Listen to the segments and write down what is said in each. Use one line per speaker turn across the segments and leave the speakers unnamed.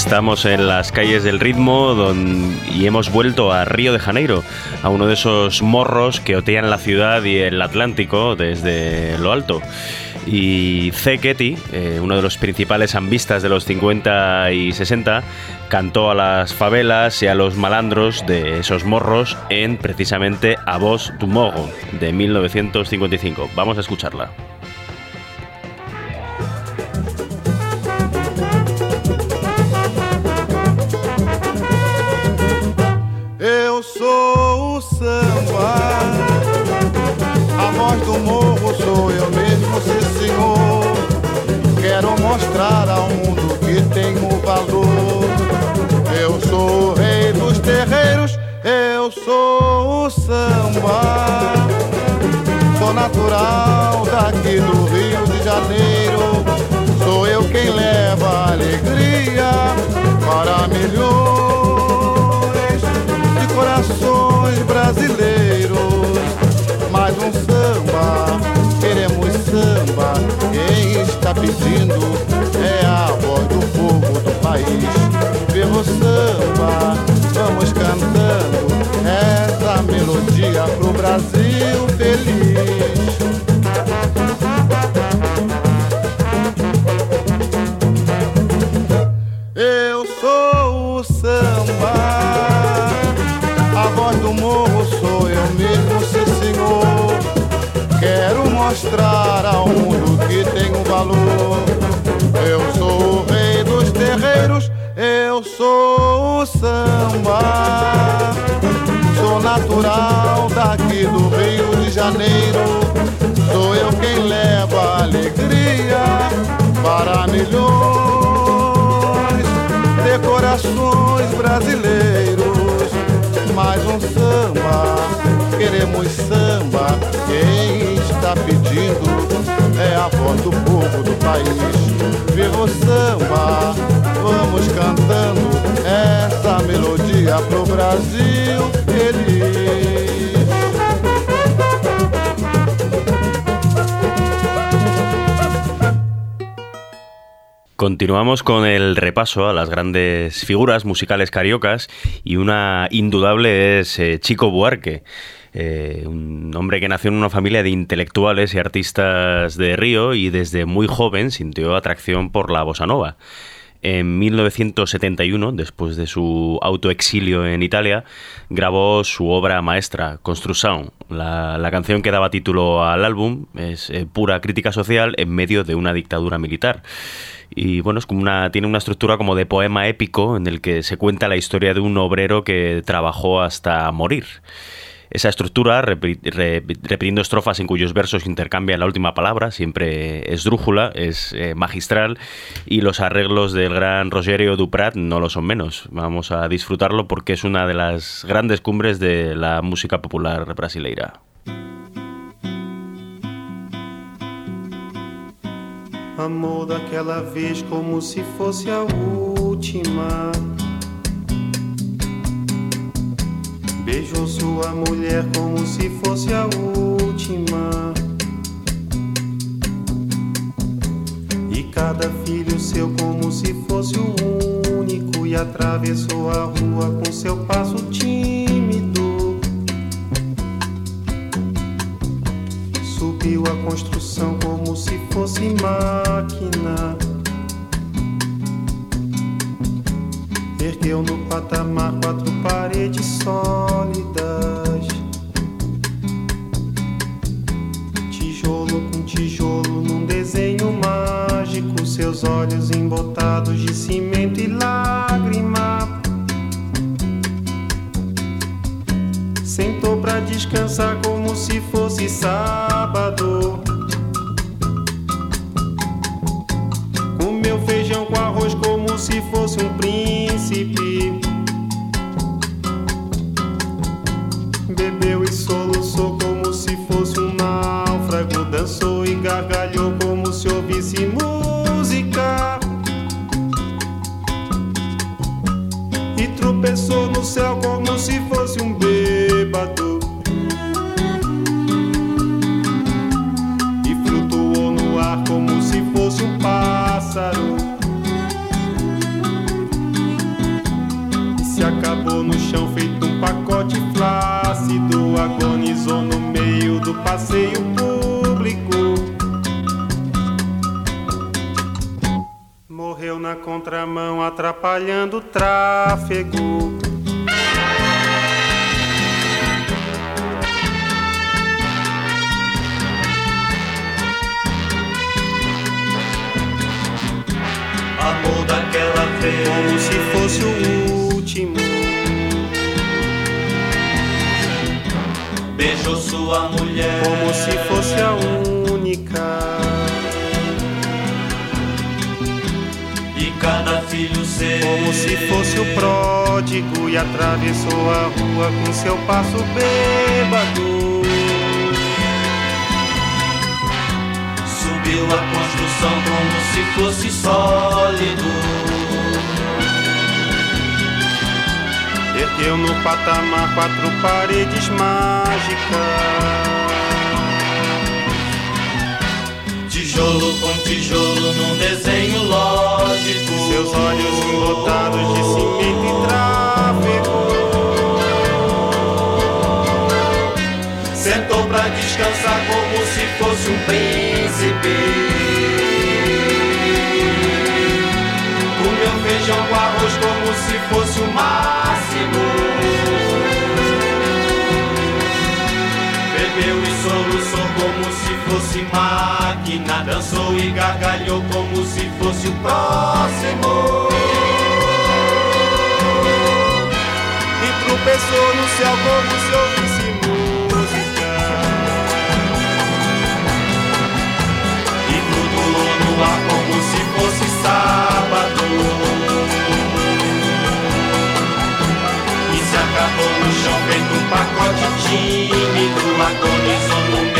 Estamos en las calles del ritmo y hemos vuelto a Río de Janeiro, a uno de esos morros que otean la ciudad y el Atlántico desde lo alto. Y C. Ketty, eh, uno de los principales ambistas de los 50 y 60, cantó a las favelas y a los malandros de esos morros en precisamente A Voz du Morro de 1955. Vamos a escucharla.
Mostrar ao mundo que tenho valor. Eu sou o rei dos terreiros, eu sou o samba. Sou natural daqui do Rio de Janeiro. Sou eu quem leva alegria para de corações brasileiros. Mais um samba, queremos samba. Quem está pedindo pelo samba, vamos cantando essa melodia pro Brasil mundo que tem um valor. Eu sou o rei dos terreiros eu sou o samba, sou natural daqui do Rio de Janeiro. Sou eu quem leva alegria para milhões de corações brasileiros. Mais um samba, queremos samba. Quem está pedindo é a voz do povo do país. Viva o samba! vamos cantando essa melodia pro Brasil feliz.
Continuamos con el repaso a las grandes figuras musicales cariocas y una indudable es eh, Chico Buarque. Eh, un hombre que nació en una familia de intelectuales y artistas de Río y desde muy joven sintió atracción por la bossa nova. En 1971, después de su autoexilio en Italia, grabó su obra maestra, Construção. La, canción que daba título al álbum es eh, pura crítica social en medio de una dictadura militar. Y bueno, tiene una estructura como de poema épico en el que se cuenta la historia de un obrero que trabajó hasta morir. Esa estructura, repitiendo estrofas en cuyos versos intercambia la última palabra, siempre es drújula, es eh, magistral, y los arreglos del gran Rogerio Duprat no lo son menos. Vamos a disfrutarlo porque es una de las grandes cumbres de la música popular brasileira.
Amor daquela vez como se fosse a última. Beijou sua mulher como se fosse a última. E cada filho seu como se fosse o único. E atravessou a rua com seu passo tímido. Subiu a construção como se fosse máquina. Ergueu no patamar quatro paredes sólidas. Tijolo com tijolo num desenho mágico. Seus olhos embotados de cimento e lágrima. Sentou pra descansar como se fosse sábado. Comeu feijão com arroz como se fosse um príncipe.
bebeu e soluçou
como se fosse um náufrago. Dançou
e gargalhou
como se ouvisse música. E tropeçou no
céu como se gargalhou como se fosse o próximo.
E tropeçou no céu como se ouvisse música.
E flutuou no ar como se fosse sábado. E se acabou no chão feito um pacote tímido. Agonizou no meio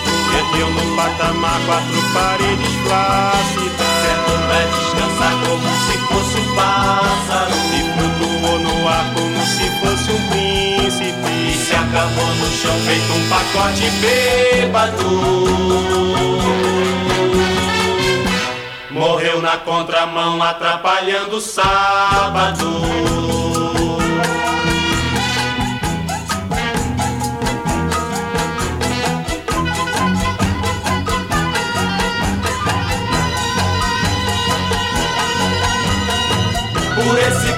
Ergueu no patamar quatro paredes plácidas.
Sentou pra descansar como se fosse um pássaro.
E flutuou no ar como se fosse um príncipe.
E se acabou no chão feito um pacote bêbado. Morreu na contramão, atrapalhando o sábado.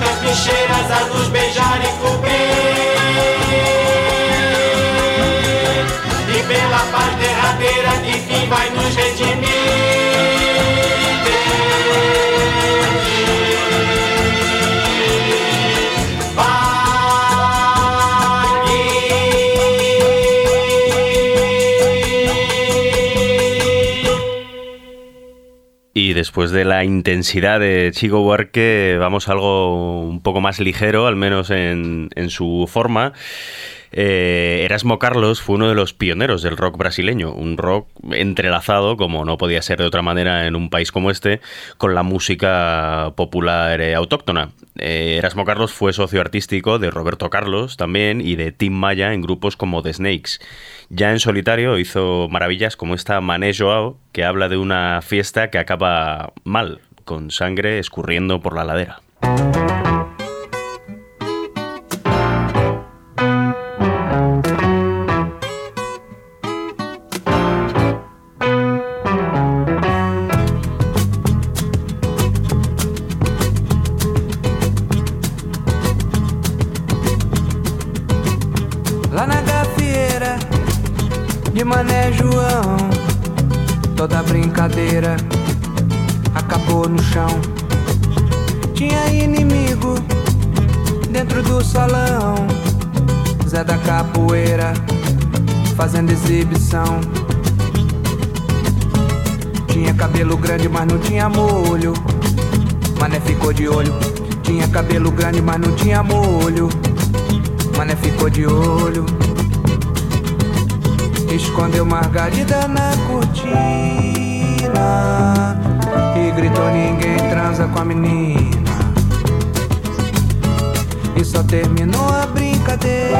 moscas bicheiras a nos beijar e cobrir. E pela paz derradeira que fim vai nos redimir.
Después de la intensidad de Chico Buarque, vamos algo un poco más ligero, al menos en, en su forma. Eh, Erasmo Carlos fue uno de los pioneros del rock brasileño, un rock entrelazado, como no podía ser de otra manera en un país como este, con la música popular eh, autóctona. Eh, Erasmo Carlos fue socio artístico de Roberto Carlos también y de Tim Maya en grupos como The Snakes. Ya en solitario hizo maravillas como esta Mané Joao, que habla de una fiesta que acaba mal, con sangre escurriendo por la ladera.
Mas não tinha molho. Mané ficou de olho. Escondeu Margarida na cortina. E gritou: Ninguém transa com a menina. E só terminou a brincadeira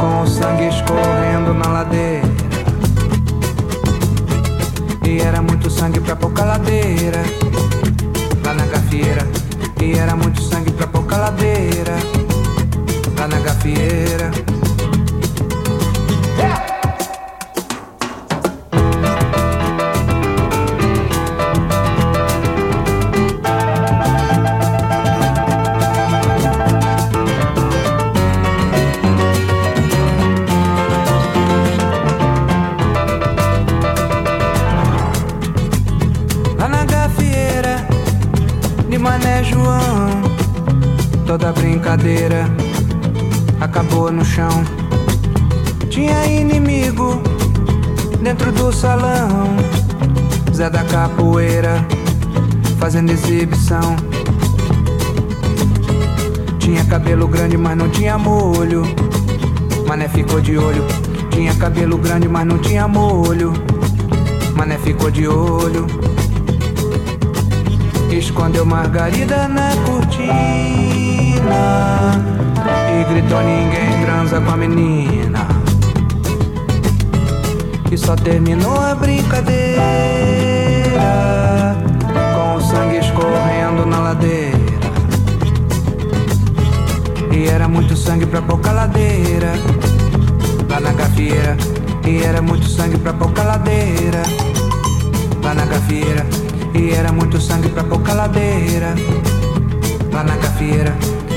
com o sangue escorrendo na ladeira. E era muito sangue pra pouca ladeira, no chão. Tinha inimigo dentro do salão. Zé da capoeira fazendo exibição. Tinha cabelo grande, mas não tinha molho. Mané ficou de olho. Tinha cabelo grande, mas não tinha molho. Mané ficou de olho. Escondeu Margarida na cortina E gritou ninguém transa com a menina. E só terminou a brincadeira Com o sangue escorrendo na ladeira. E era muito sangue pra pouca ladeira Lá na gafieira. E era muito sangue pra pouca ladeira Lá na gafieira. E era muito sangue pra pouca ladeira Lá na gafieira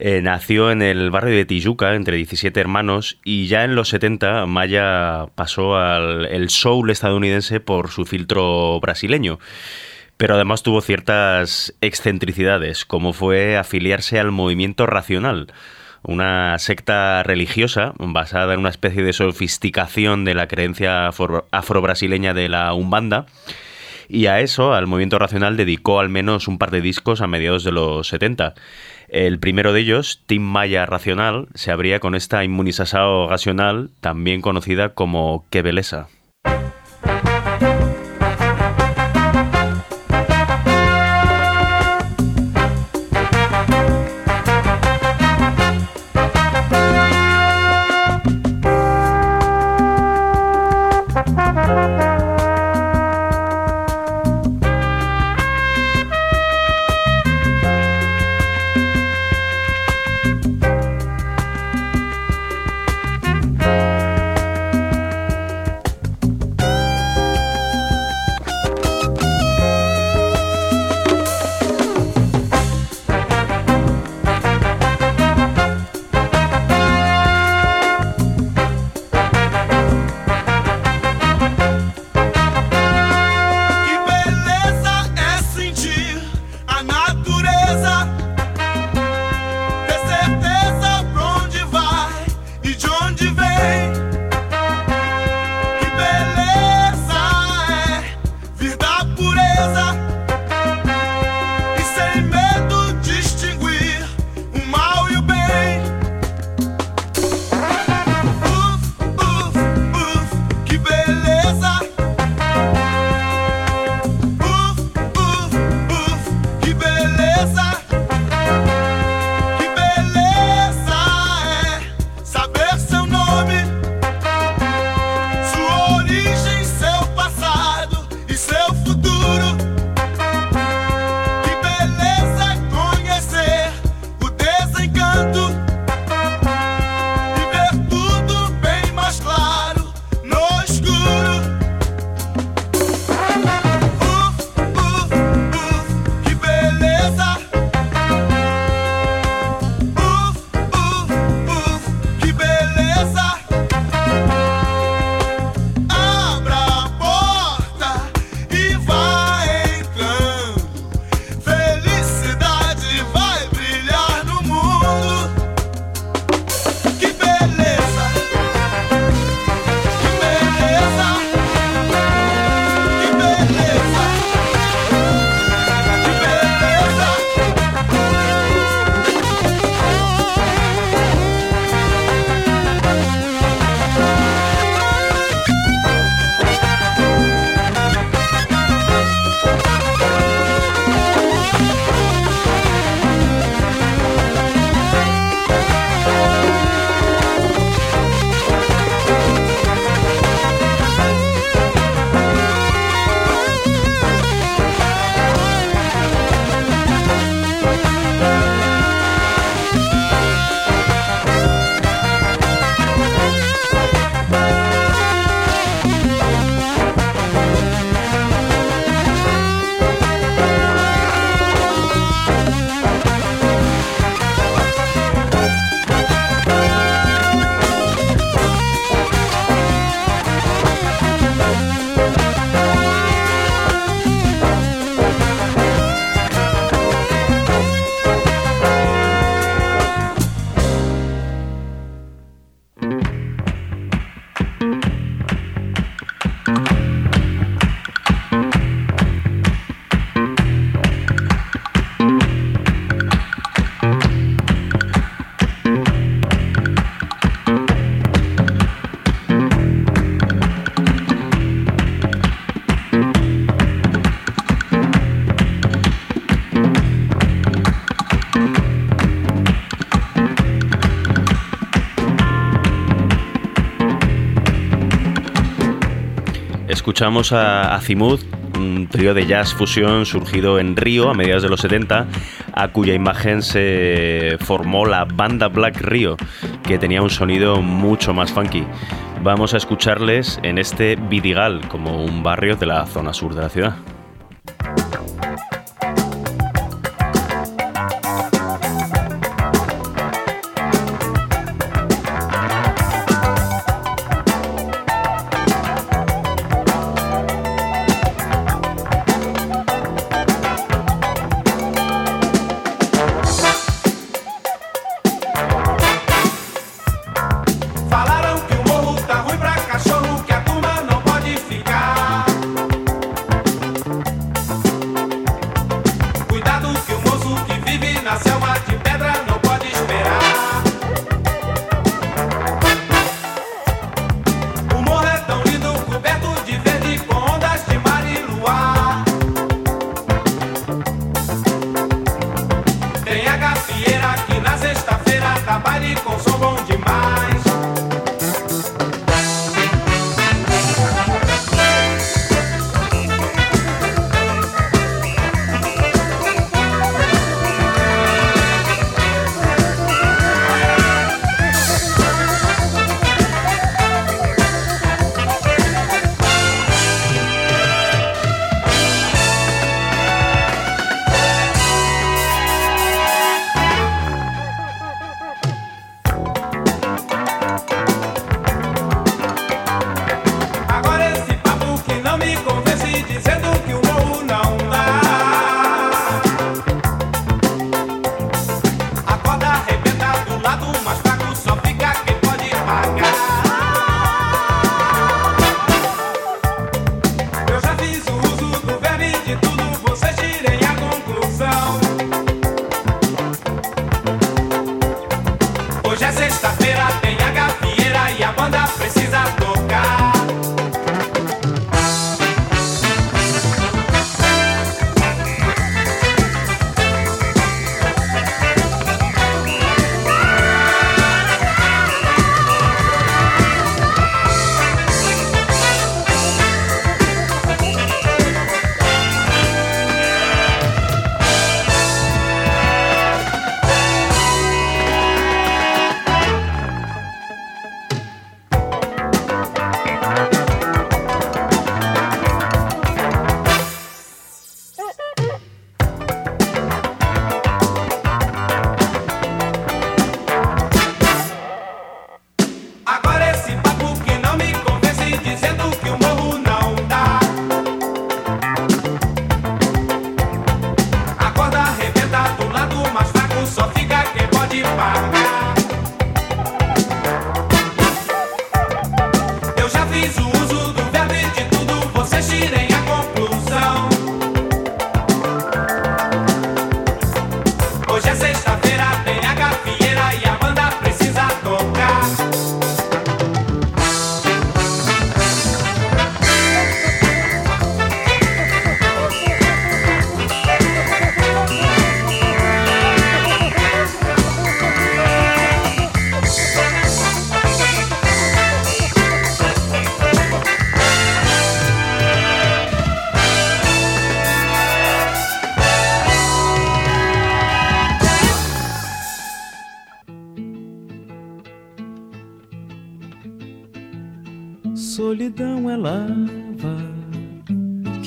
Eh, nació en el barrio de Tijuca, entre 17 hermanos, y ya en los 70 Maya pasó al el soul estadounidense por su filtro brasileño. Pero además tuvo ciertas excentricidades, como fue afiliarse al movimiento racional, una secta religiosa basada en una especie de sofisticación de la creencia afro-brasileña de la Umbanda. Y a eso, al movimiento racional, dedicó al menos un par de discos a mediados de los 70. El primero de ellos, Tim Maya Racional, se abría con esta inmunización gasional, también conocida como Que
escuchamos a Azimut, un trío de jazz fusión surgido en Río a mediados de los 70, a cuya imagen se formó la banda Black Río, que tenía un sonido mucho más funky. Vamos a escucharles en este Vidigal, como un barrio de la zona sur de la ciudad.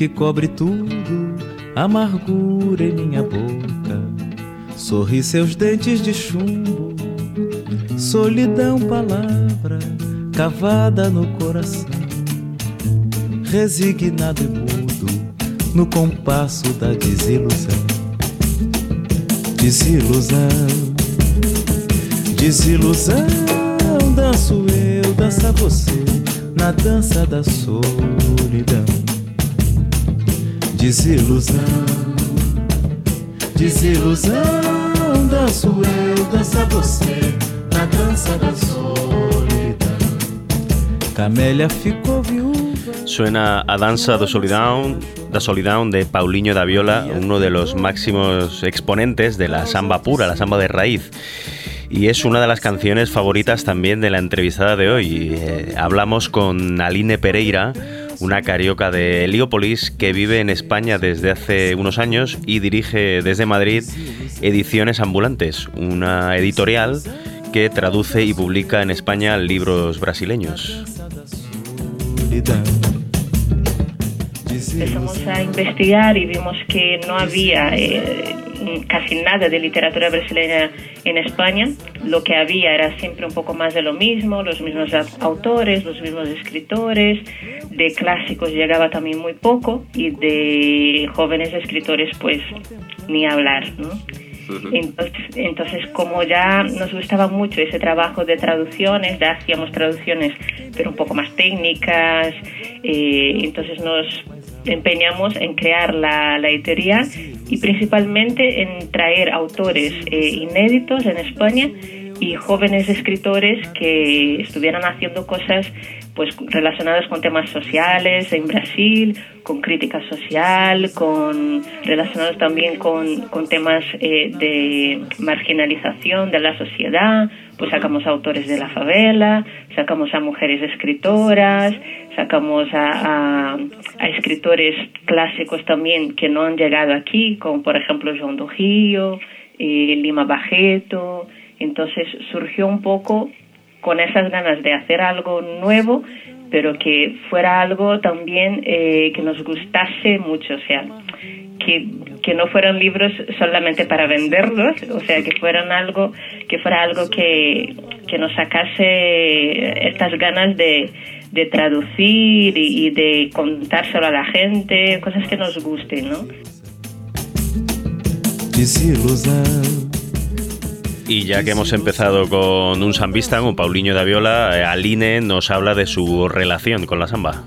Que cobre tudo, amargura em minha boca. Sorri seus dentes de chumbo, solidão, palavra cavada no coração. Resignado e mudo no compasso da desilusão. Desilusão, desilusão, danço eu, dança você na dança da solidão. Desilusão, desilusão, danço eu, dança você, na dança da solidão. Camélia ficou viúva.
Suena a Danza da Solidão, da Solidão de Paulinho da Viola, uno de los máximos exponentes de la samba pura, la samba de raíz y es una de las canciones favoritas también de la entrevistada de hoy. Eh, hablamos con Aline Pereira,
una carioca de Heliópolis que vive en España desde hace unos años y dirige desde Madrid Ediciones Ambulantes, una editorial que traduce y publica en España libros brasileños.
Empezamos a investigar y vimos que no había eh, casi nada de literatura brasileña en España. Lo que había era siempre un poco más de lo mismo, los mismos autores, los mismos escritores. De clásicos llegaba también muy poco y de jóvenes escritores pues ni hablar, ¿no? Entonces, entonces, como ya nos gustaba mucho ese trabajo de traducciones, ya hacíamos traducciones, pero un poco más técnicas, eh, entonces nos empeñamos en crear la, la, editorial y principalmente en traer autores eh, inéditos en España y jóvenes escritores que estuvieran haciendo cosas pues relacionadas con temas sociales en Brasil, con crítica social, con relacionados también con, con temas eh, de marginalización de la sociedad, pues sacamos a autores de la favela, sacamos a mujeres escritoras, sacamos a, a, escritores clásicos también que no han llegado aquí, como por ejemplo João do Rio, eh, Lima Barreto. Entonces surgió un poco con esas ganas de hacer algo nuevo, pero que fuera algo también eh, que nos gustase mucho, o sea, que, que no fueran libros solamente para venderlos, o sea, que fueran algo, que fuera algo que, que nos sacase estas ganas de, de traducir y, y de contárselo a la gente, cosas que nos gusten, ¿no?
Y ya que hemos empezado con un sambista, con Paulinho da Viola, eh, Aline nos habla de su relación con la samba.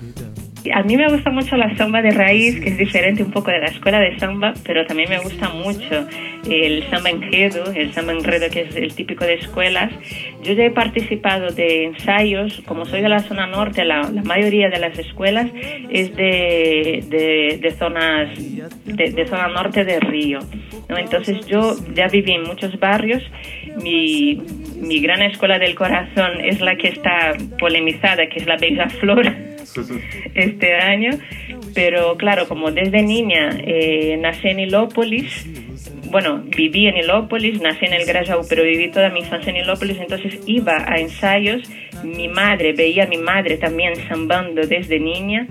A mí me gusta mucho la samba de raíz, que es diferente un poco de la escuela de samba, pero también me gusta mucho el samba enredo, el samba enredo que es el típico de escuelas. Yo ya he participado de ensayos, como soy de la zona norte, la, la mayoría de las escuelas es de, de, de zonas, de, de, zona norte de Río. ¿no? Entonces yo ya viví en muchos barrios, mi, mi gran escuela del corazón es la que está polemizada, que es la Bella Flor este año, pero claro, como desde niña eh, nací en Hilópolis, bueno, viví en Hilópolis, nací en el Grajau, pero viví toda mi infancia en Hilópolis, entonces iba a ensayos, mi madre, veía a mi madre también sambando desde niña,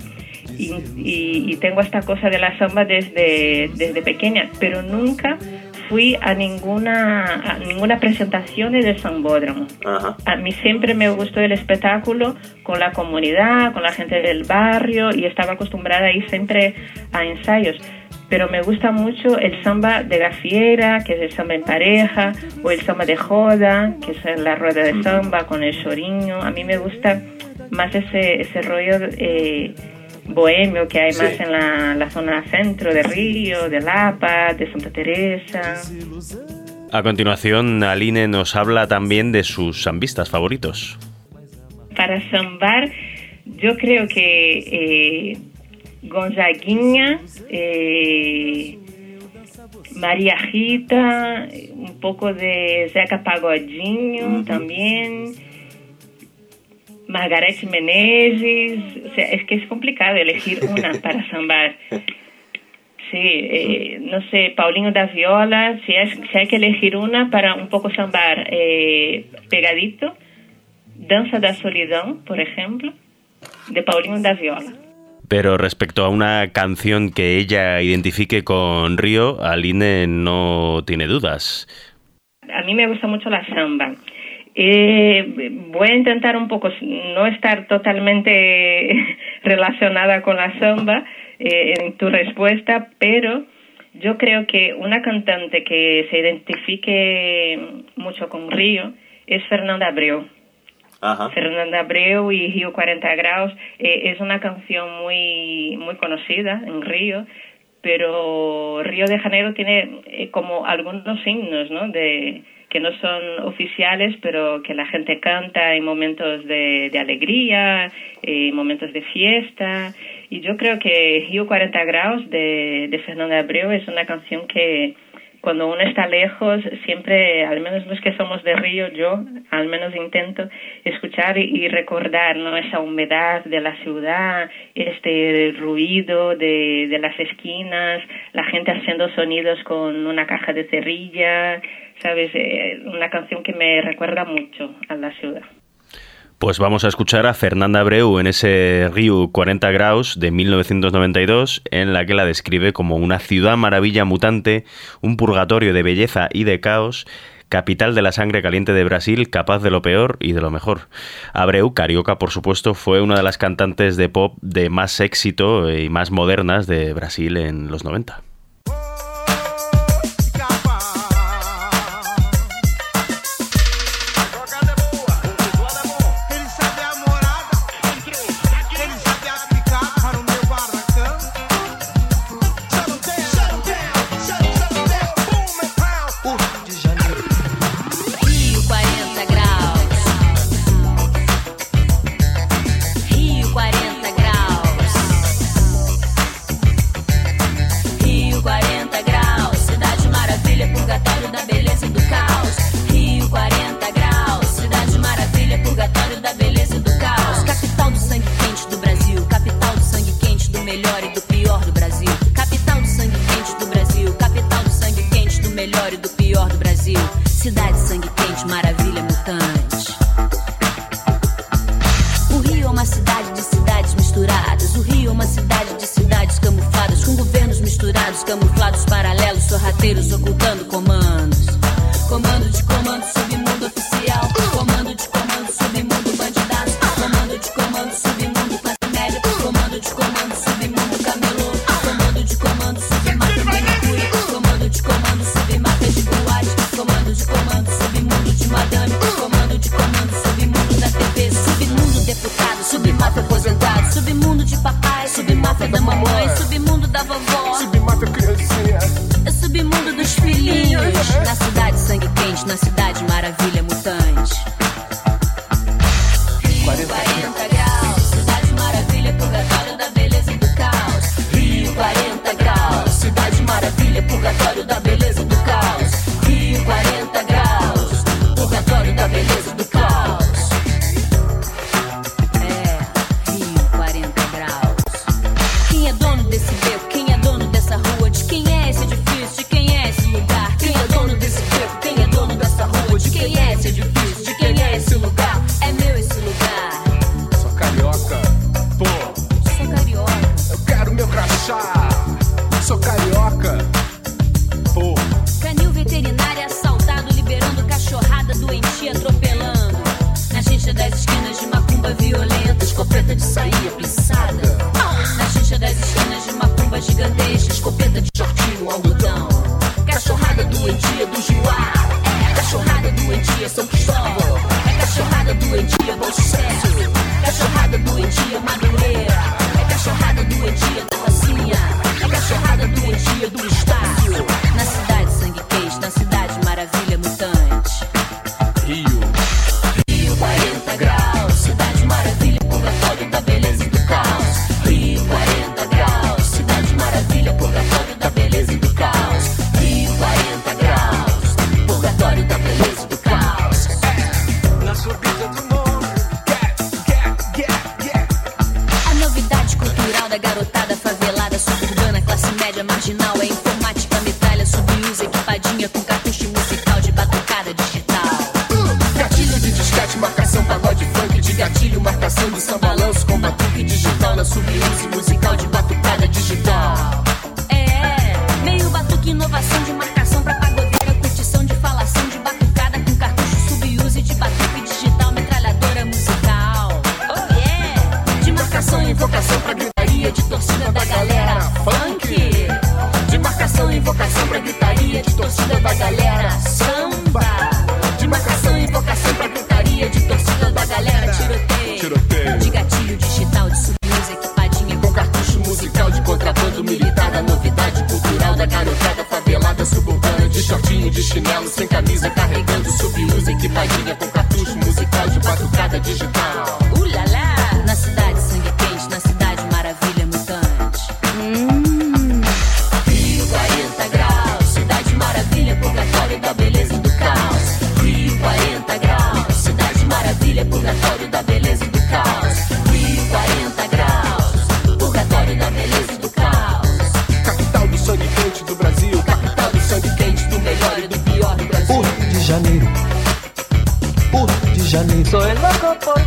y, y, y, tengo esta cosa de la samba desde, desde pequeña, pero nunca fui a ninguna, a ninguna presentación de Sambódromo.
Ajá.
A mí siempre me gustó el espectáculo con la comunidad, con la gente del barrio y estaba acostumbrada a ir siempre a ensayos. Pero me gusta mucho el samba de gafiera, que es el samba en pareja, o el samba de joda, que es la rueda de samba con el choriño. A mí me gusta más ese, ese rollo eh, bohemio que hay sí. más en la, la, zona centro de Río, de Lapa, de Santa Teresa.
A continuación, Aline nos habla también de sus zambistas favoritos.
Para zambar, yo creo que eh, Gonzaguinha, eh, María Rita, un poco de Zeca Pagodinho uh -huh. también. Margarete Menezes, o sea, es que es complicado elegir una para sambar. Sí, eh, no sé, Paulinho da Viola, si, es, si, hay que elegir una para un poco sambar eh, pegadito, Danza da Solidão, por ejemplo, de Paulinho da Viola.
Pero respecto a una canción que ella identifique con Río, Aline no tiene dudas.
A mí me gusta mucho la samba. Eh, voy a intentar un poco no estar totalmente relacionada con la samba eh, en tu respuesta, pero yo creo que una cantante que se identifique mucho con Río es Fernanda Abreu.
Ajá.
Fernanda Abreu y Río 40 Grados eh, es una canción muy, muy conocida en Río, pero Río de Janeiro tiene eh, como algunos signos ¿no? de que no son oficiales, pero que la gente canta en momentos de, de alegría, en momentos de fiesta. Y yo creo que Rio 40 Grados de, de Fernanda Abreu es una canción que cuando uno está lejos, siempre, al menos los que somos de Río, yo al menos intento escuchar y, recordar ¿no? esa humedad de la ciudad, este ruido de, de las esquinas, la gente haciendo sonidos con una caja de cerilla, ¿sabes? Eh, una canción que me recuerda mucho a la ciudad.
Pues vamos a escuchar a Fernanda Abreu en ese Río 40 grados de 1992, en la que la describe como una ciudad maravilla mutante, un purgatorio de belleza y de caos, capital de la sangre caliente de Brasil, capaz de lo peor y de lo mejor. Abreu, carioca por supuesto, fue una de las cantantes de pop de más éxito y más modernas de Brasil en los 90.
desocupados. Charlie. Soy loco por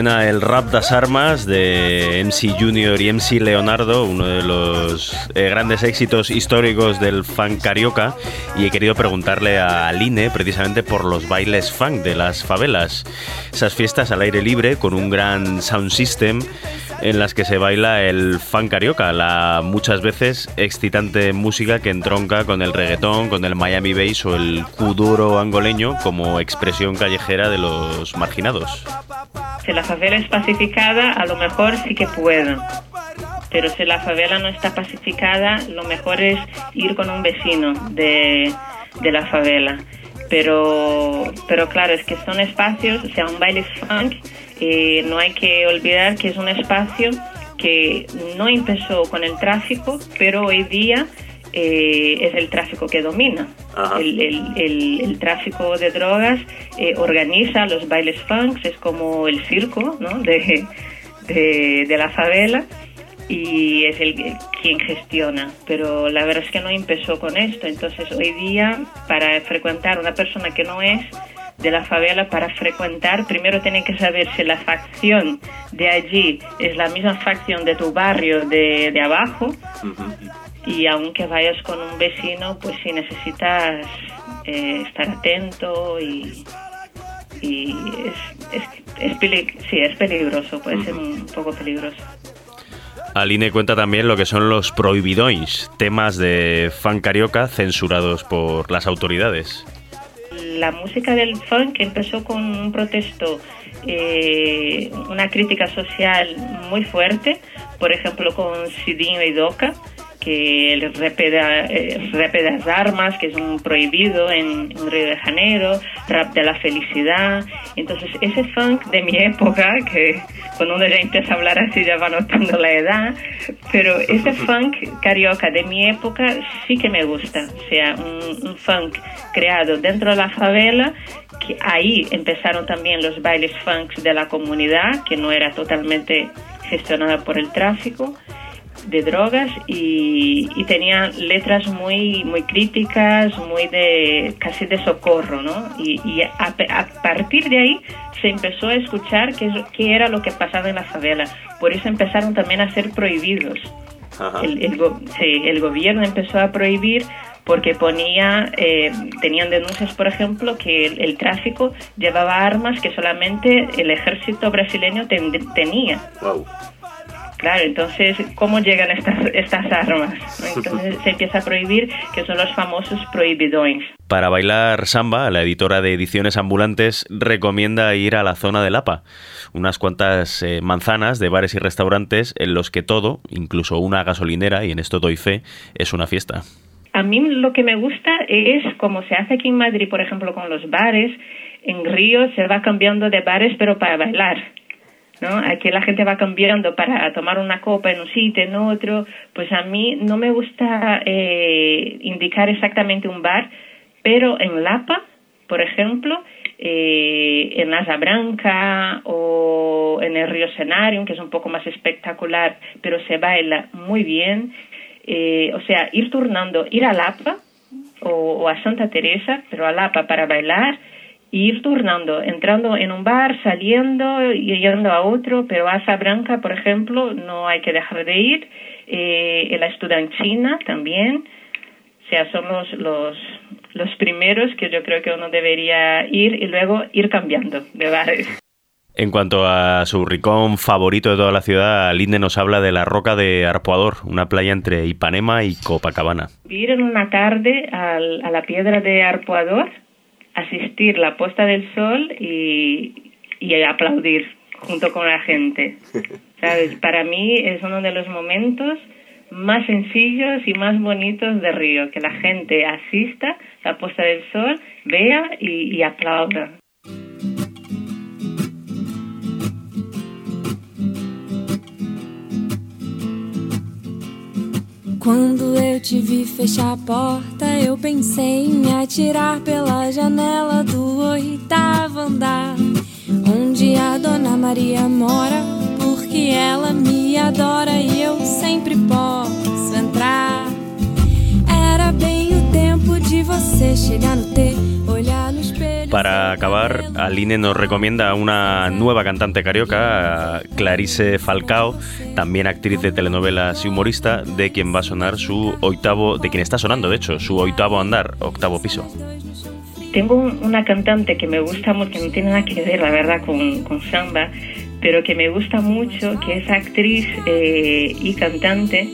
Suena el rap das armas de MC Junior y MC Leonardo, uno de los eh, grandes éxitos históricos del funk carioca, y he querido preguntarle a Aline precisamente por los bailes funk de las favelas, esas fiestas al aire libre con un gran sound system en las que se baila el funk carioca, la muchas veces excitante música que entronca con el reggaetón, con el Miami bass o el kuduro angoleño como expresión callejera de los marginados.
Si la favela es pacificada, a lo mejor sí que puedo. Pero si la favela no está pacificada, lo mejor es ir con un vecino de, de la favela. Pero, pero claro, es que son espacios, o sea, un baile funk, eh, no hay que olvidar que es un espacio que no empezó con el tráfico, pero hoy día eh, es el tráfico que domina. El, el- el- el tráfico de drogas eh, organiza los bailes funks, es como el circo ¿no? de, de, de la favela y es el quien gestiona. Pero la verdad es que no empezó con esto. Entonces hoy día para frecuentar una persona que no es de la favela para frecuentar, primero tienen que saber si la facción de allí es la misma facción de tu barrio de, de abajo y aunque vayas con un vecino, pues si necesitas eh, estar atento y, y es, es, es sí, es peligroso, puede ser un poco peligroso.
Aline cuenta también lo que son los prohibidoins, temas de funk carioca censurados por las autoridades.
La música del funk empezó con un protesto, eh, una crítica social muy fuerte, por ejemplo con Cidinho y Doca, que el rap de, eh, las armas, que es un prohibido en, en Río de Janeiro, rap de la felicidad. Entonces, ese funk de mi época, que cuando uno ya empieza a hablar así ya va notando la edad, pero ese funk carioca de mi época sí que me gusta. O sea, un, un funk creado dentro de la favela, que ahí empezaron también los bailes funks de la comunidad, que no era totalmente gestionada por el tráfico de drogas y, y tenía letras muy muy críticas, muy de casi de socorro, ¿no? Y, y a, a partir de ahí se empezó a escuchar qué, qué era lo que pasaba en la favela. Por eso empezaron también a ser prohibidos. El, el go- sí, el gobierno empezó a prohibir porque ponía, eh, tenían denuncias, por ejemplo, que el, el tráfico llevaba armas que solamente el ejército brasileño ten- tenía. Claro, entonces, ¿cómo llegan estas, estas armas? Entonces se empieza a prohibir, que son los famosos prohibidoins.
Para bailar samba, la editora de ediciones ambulantes recomienda ir a la zona de Lapa, unas cuantas eh, manzanas de bares y restaurantes en los que todo, incluso una gasolinera, y en esto doy fe, es una fiesta.
A mí lo que me gusta es como se hace aquí en Madrid, por ejemplo, con los bares. En Río se va cambiando de bares, pero para bailar. ¿No? Aquí la gente va cambiando para tomar una copa en un sitio, en otro. Pues a mí no me gusta eh, indicar exactamente un bar, pero en Lapa, por ejemplo, eh, en Asa Branca o en el Río Senarium, que es un poco más espectacular, pero se baila muy bien. Eh, o sea, ir turnando, ir a Lapa o, o a Santa Teresa, pero a Lapa para bailar, y ir turnando, entrando en un bar, saliendo y yendo a otro, pero a Asa Branca, por ejemplo, no hay que dejar de ir, eh, en la estudiantina también, o sea, son los, los, los primeros que yo creo que uno debería ir y luego ir cambiando de bares.
En cuanto a su ricón favorito de toda la ciudad, Linde nos habla de la Roca de Arpoador, una playa entre Ipanema y Copacabana.
Ir en una tarde a la piedra de Arpoador, asistir la puesta del sol y, y aplaudir. junto con la gente. ¿Sabes? Para mí es uno de los momentos más sencillos y más bonitos de Río, que la gente asista a la puesta del sol, vea y, y aplauda.
Quando eu te vi fechar a porta, eu pensei em me atirar pela janela do oitavo andar, onde a Dona Maria mora, porque ela me adora e eu sempre posso entrar. Era bem o tempo de você chegar no T, olhar no.
Para acabar, Aline nos recomienda una nueva cantante carioca, Clarice Falcao, también actriz de telenovelas y humorista, de quien va a sonar su octavo, de quien está sonando, de hecho, su octavo andar, octavo piso.
Tengo un- una cantante que me gusta mucho, que no tiene nada que ver, la verdad, con, samba, pero que me gusta mucho, que es actriz eh, y cantante,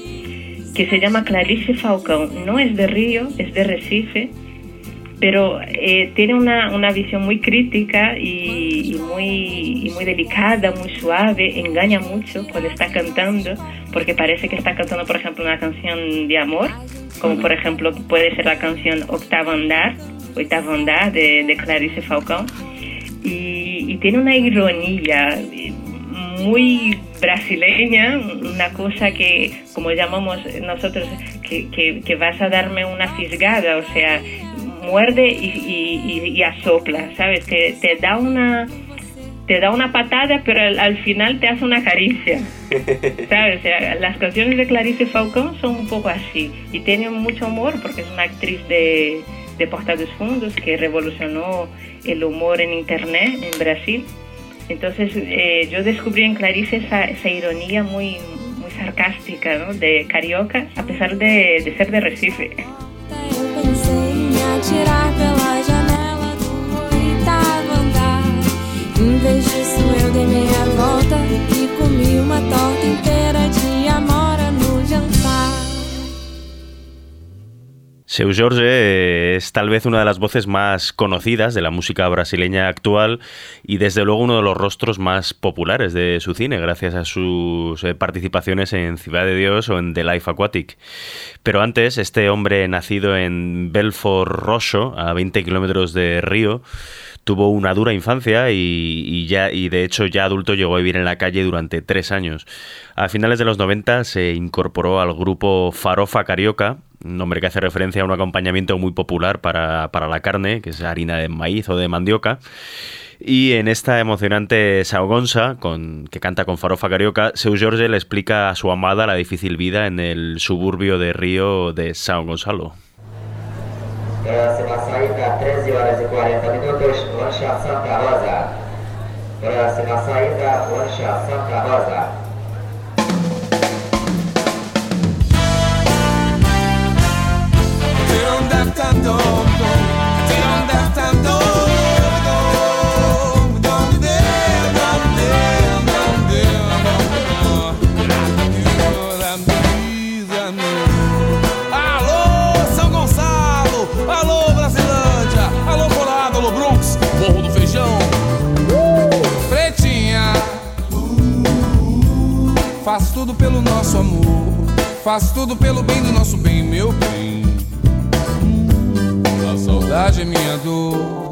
que se llama Clarice Falcão. No es de Río, es de Recife, pero eh, tiene una, una visión muy crítica y, y muy, y muy delicada, muy suave, engaña mucho cuando está cantando, porque parece que está cantando, por ejemplo, una canción de amor, como por ejemplo puede ser la canción Octavo Andar, Octavo Andar de, de Clarice Falcão, y, y tiene una ironía eh, muy brasileña, una cosa que, como llamamos nosotros, que, que, que vas a darme una fisgada, o sea, muerde y, y, y- y asopla, ¿sabes? Te, te da una te da una patada, pero al, al final te hace una caricia, ¿sabes? O sea, las canciones de Clarice Falcón son un poco así y tiene mucho humor porque es una actriz de, de Porta dos Fundos que revolucionó el humor en Internet en Brasil. Entonces eh, yo descubrí en Clarice esa, esa ironía muy, muy sarcástica, ¿no? De carioca, a pesar de, de ser de Recife.
Atirar pela janela do oitavo andar. Em vez disso, eu dei meia volta e comi uma torta inteira de
Seu Jorge es tal vez una de las voces más conocidas de la música brasileña actual y desde luego uno de los rostros más populares de su cine gracias a sus eh, participaciones en Ciudad de Dios o en The Life Aquatic. Pero antes, este hombre nacido en Belfort Rosso, a 20 kilómetros de Río, tuvo una dura infancia y, y ya y de hecho ya adulto llegó a vivir en la calle durante tres años. A finales de los 90 se incorporó al grupo Farofa Carioca, nombre que hace referencia a un acompañamiento muy popular para, para la carne, que es harina de maíz o de mandioca. Y en esta emocionante Saugonsa, con, que canta con Farofa Carioca, Seu Jorge le explica a su amada la difícil vida en el suburbio de Río de São Gonçalo.
Próxima saída, 13 horas e 40 minutos, lancha Santa Rosa. Próxima saída, lancha Santa Rosa.
Faço tudo pelo nosso amor. Faço tudo pelo bem do nosso bem, meu bem. Saudade é minha dor.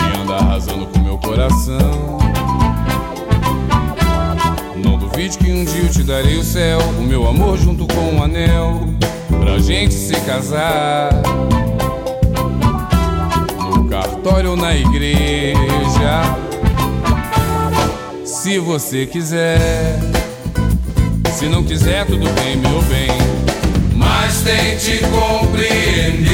E anda arrasando com meu coração. Não duvide que um dia eu te darei o céu, o meu amor junto com um anel, pra gente se casar. No cartório ou na igreja, se você quiser. Se não quiser, tudo bem, meu bem. Mas tente compreender.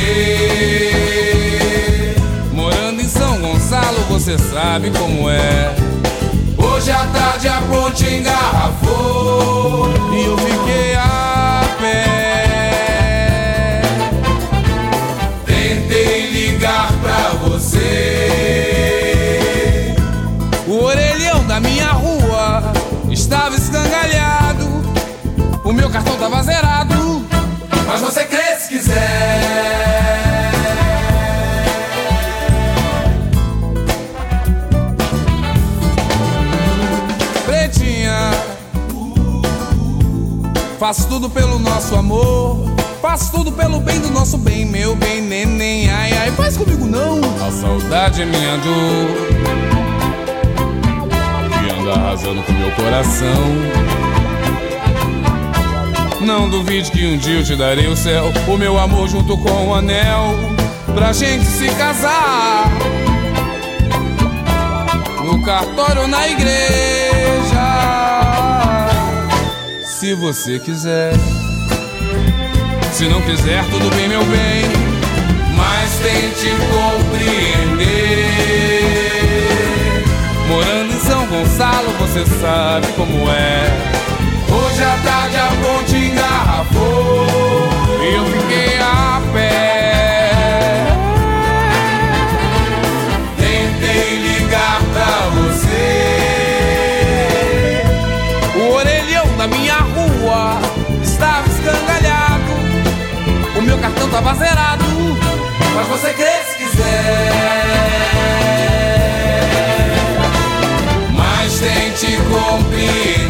Morando em São Gonçalo, você sabe como é. Hoje à tarde a ponte engarrafou E eu fiquei a pé Tentei ligar pra você O orelhão da minha rua Estava escangalhado O meu cartão tava zerado mas você crê se quiser. Pretinha, faço tudo pelo nosso amor. Faço tudo pelo bem do nosso bem, meu bem, neném, ai, ai, faz comigo não. A saudade é minha dor, que anda arrasando com meu coração. Não duvide que um dia eu te darei o céu, o meu amor junto com o anel, pra gente se casar. No cartório na igreja, se você quiser. Se não quiser, tudo bem, meu bem, mas tente compreender. Morando em São Gonçalo, você sabe como é. Hoje à tarde a ponte engarrafou e eu fiquei a pé. Tentei ligar pra você. O orelhão da minha rua estava escangalhado. O meu cartão tava zerado. Mas você crê se quiser. Mas tente compreender.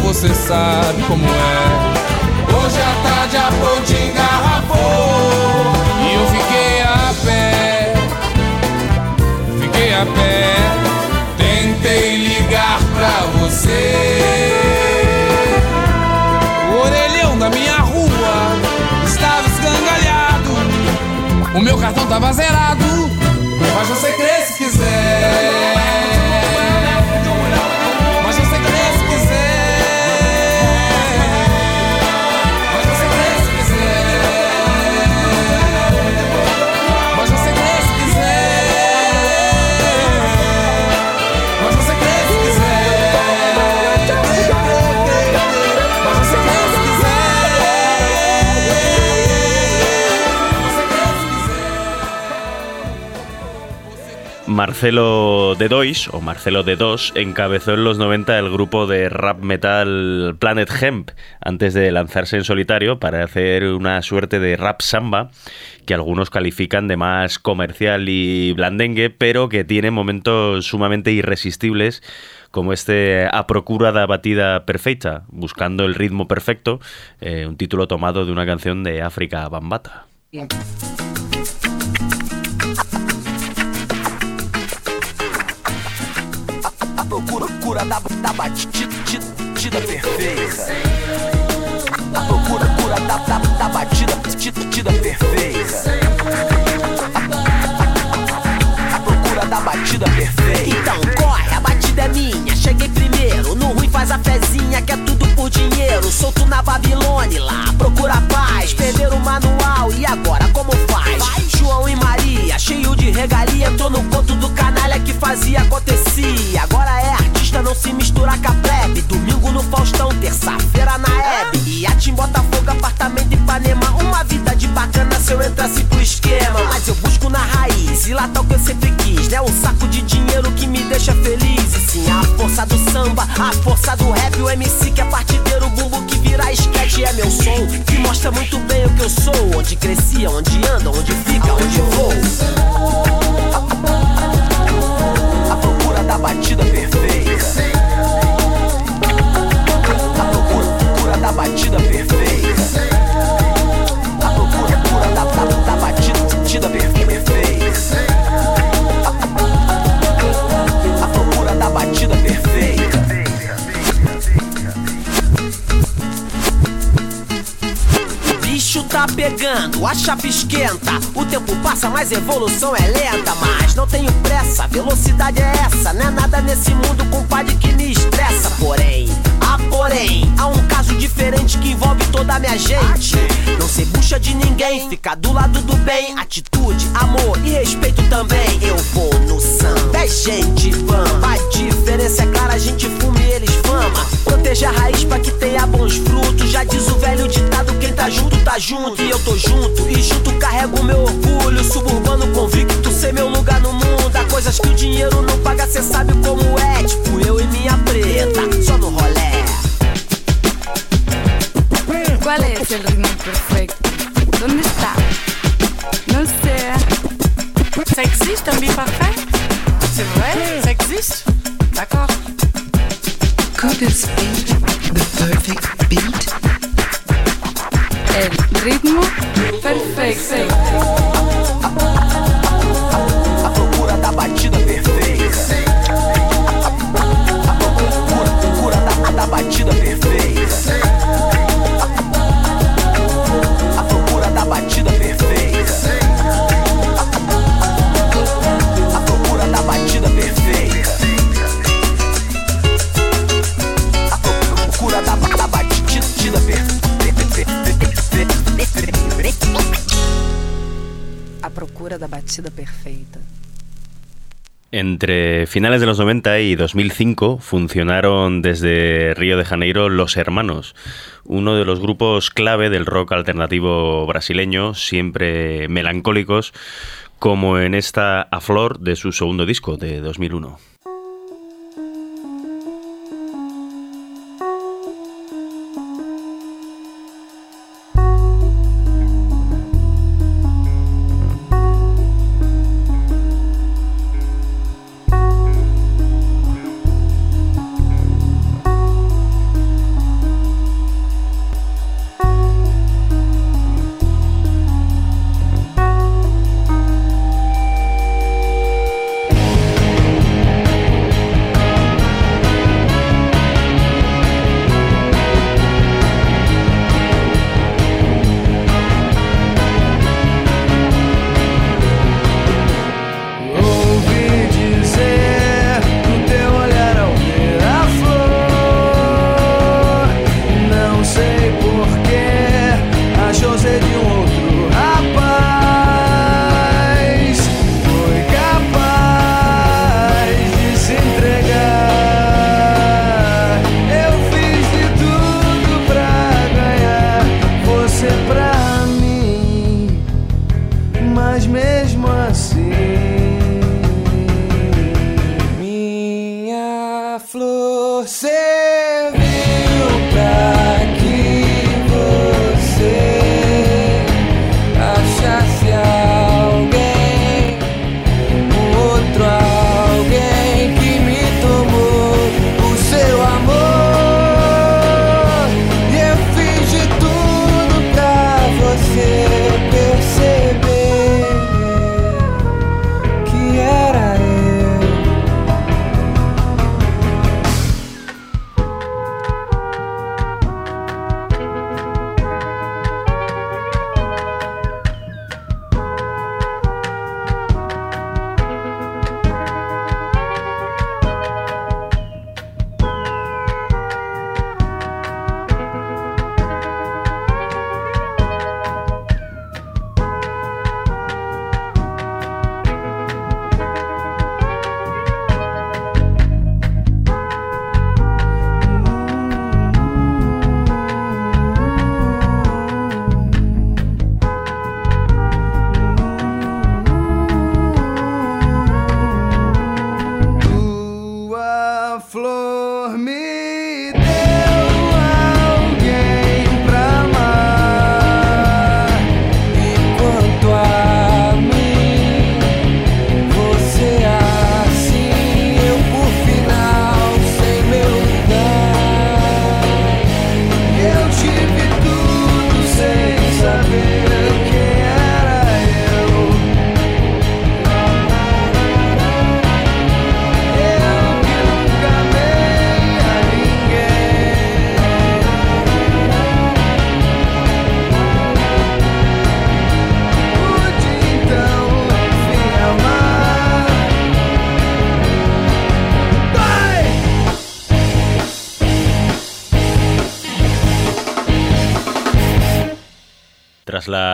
Você sabe como é. Hoje à tarde a ponte engarrafou e eu fiquei a pé. Fiquei a pé. Tentei ligar pra você. O orelhão da minha rua estava escangalhado. O meu cartão tava zerado. Mas você crê se quiser.
Marcelo de Dois, o Marcelo de Dos, encabezó en los 90 el grupo de rap metal Planet Hemp, antes de lanzarse en solitario para hacer una suerte de rap samba que algunos califican de más comercial y blandengue, pero que tiene momentos sumamente irresistibles como este A Procura da Batida Perfecta, buscando el ritmo perfecto, eh, un título tomado de una canción de África Bambata.
Procura cura da, da batida perfeita. A procura cura da, da, da batida batida perfeita. A procura da batida perfeita.
Então corre, a batida é minha. Cheguei primeiro, no ruim faz a fezinha, que é tudo por dinheiro. Solto na Babilônia lá, procura paz. Perderam o manual e agora como faz? João e Maria, cheio de regalia. Entrou no conto do canalha que fazia acontecia. Agora é não se mistura com a plebe. Domingo no Faustão, terça-feira na Hebe. E a Tim Botafogo, apartamento em Ipanema. Uma vida de bacana se eu entrasse pro esquema. Mas eu busco na raiz, e lá tá o que eu sempre quis. Né? Um saco de dinheiro que me deixa feliz. E sim, a força do samba, a força do rap. O MC que é partideiro, o bumbo que vira sketch. É meu som, que mostra muito bem o que eu sou. Onde crescia, onde anda, onde fica, onde vou
batida perfeita. A procura da batida perfeita.
Pegando, a chapa esquenta. O tempo passa, mas evolução é lenta. Mas não tenho pressa, velocidade é essa. Não é nada nesse mundo, compadre, que me estressa. Porém, porém, há um caso diferente que envolve toda a minha gente. Não ser bucha de ninguém, ficar do lado do bem. Atitude, amor e respeito também. Eu vou no samba, é gente bamba. A diferença é clara, a gente fuma e eles fama. Proteja a raiz pra que tenha bons frutos. Já diz o velho ditado: quem tá junto, tá junto. E eu tô junto, e junto carrego meu orgulho. Suburbano convicto, ser meu lugar no mundo. Há coisas que o dinheiro não paga, cê sabe como é. Tipo eu e minha preta, só no rolé.
¿Cuál es el ritmo perfecto? ¿Dónde está? No sé.
Ça existe un beat parfait C'est vrai Ça existe D'accord. this beat the perfect beat?
El ritmo perfecto.
Entre finales de los 90 y 2005 funcionaron desde Río de Janeiro Los Hermanos, uno de los grupos clave del rock alternativo brasileño, siempre melancólicos, como en esta A Flor de su segundo disco de 2001.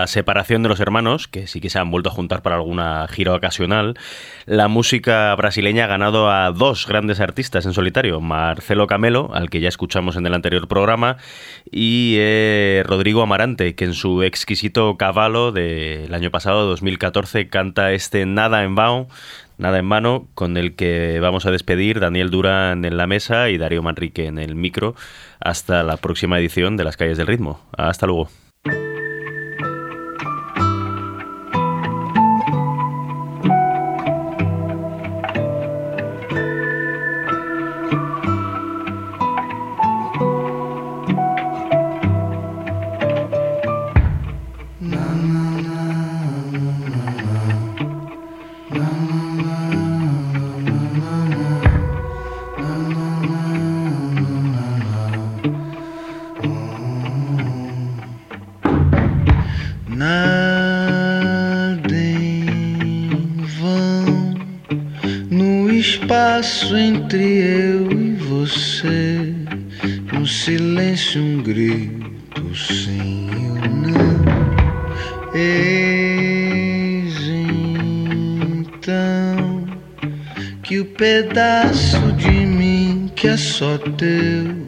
Separación de los hermanos, que sí que se han vuelto a juntar para alguna gira ocasional, la música brasileña ha ganado a dos grandes artistas en solitario, Marcelo Camelo, al que ya escuchamos en el anterior programa, y eh, Rodrigo Amarante, que en su exquisito caballo del año pasado, 2014, canta este Nada en vano, Nada en mano, con el que vamos a despedir Daniel Durán en la mesa y Darío Manrique en el micro, hasta la próxima edición de Las Calles del Ritmo. Hasta luego.
grito sim ou não. Eis então que o pedaço de mim que é só teu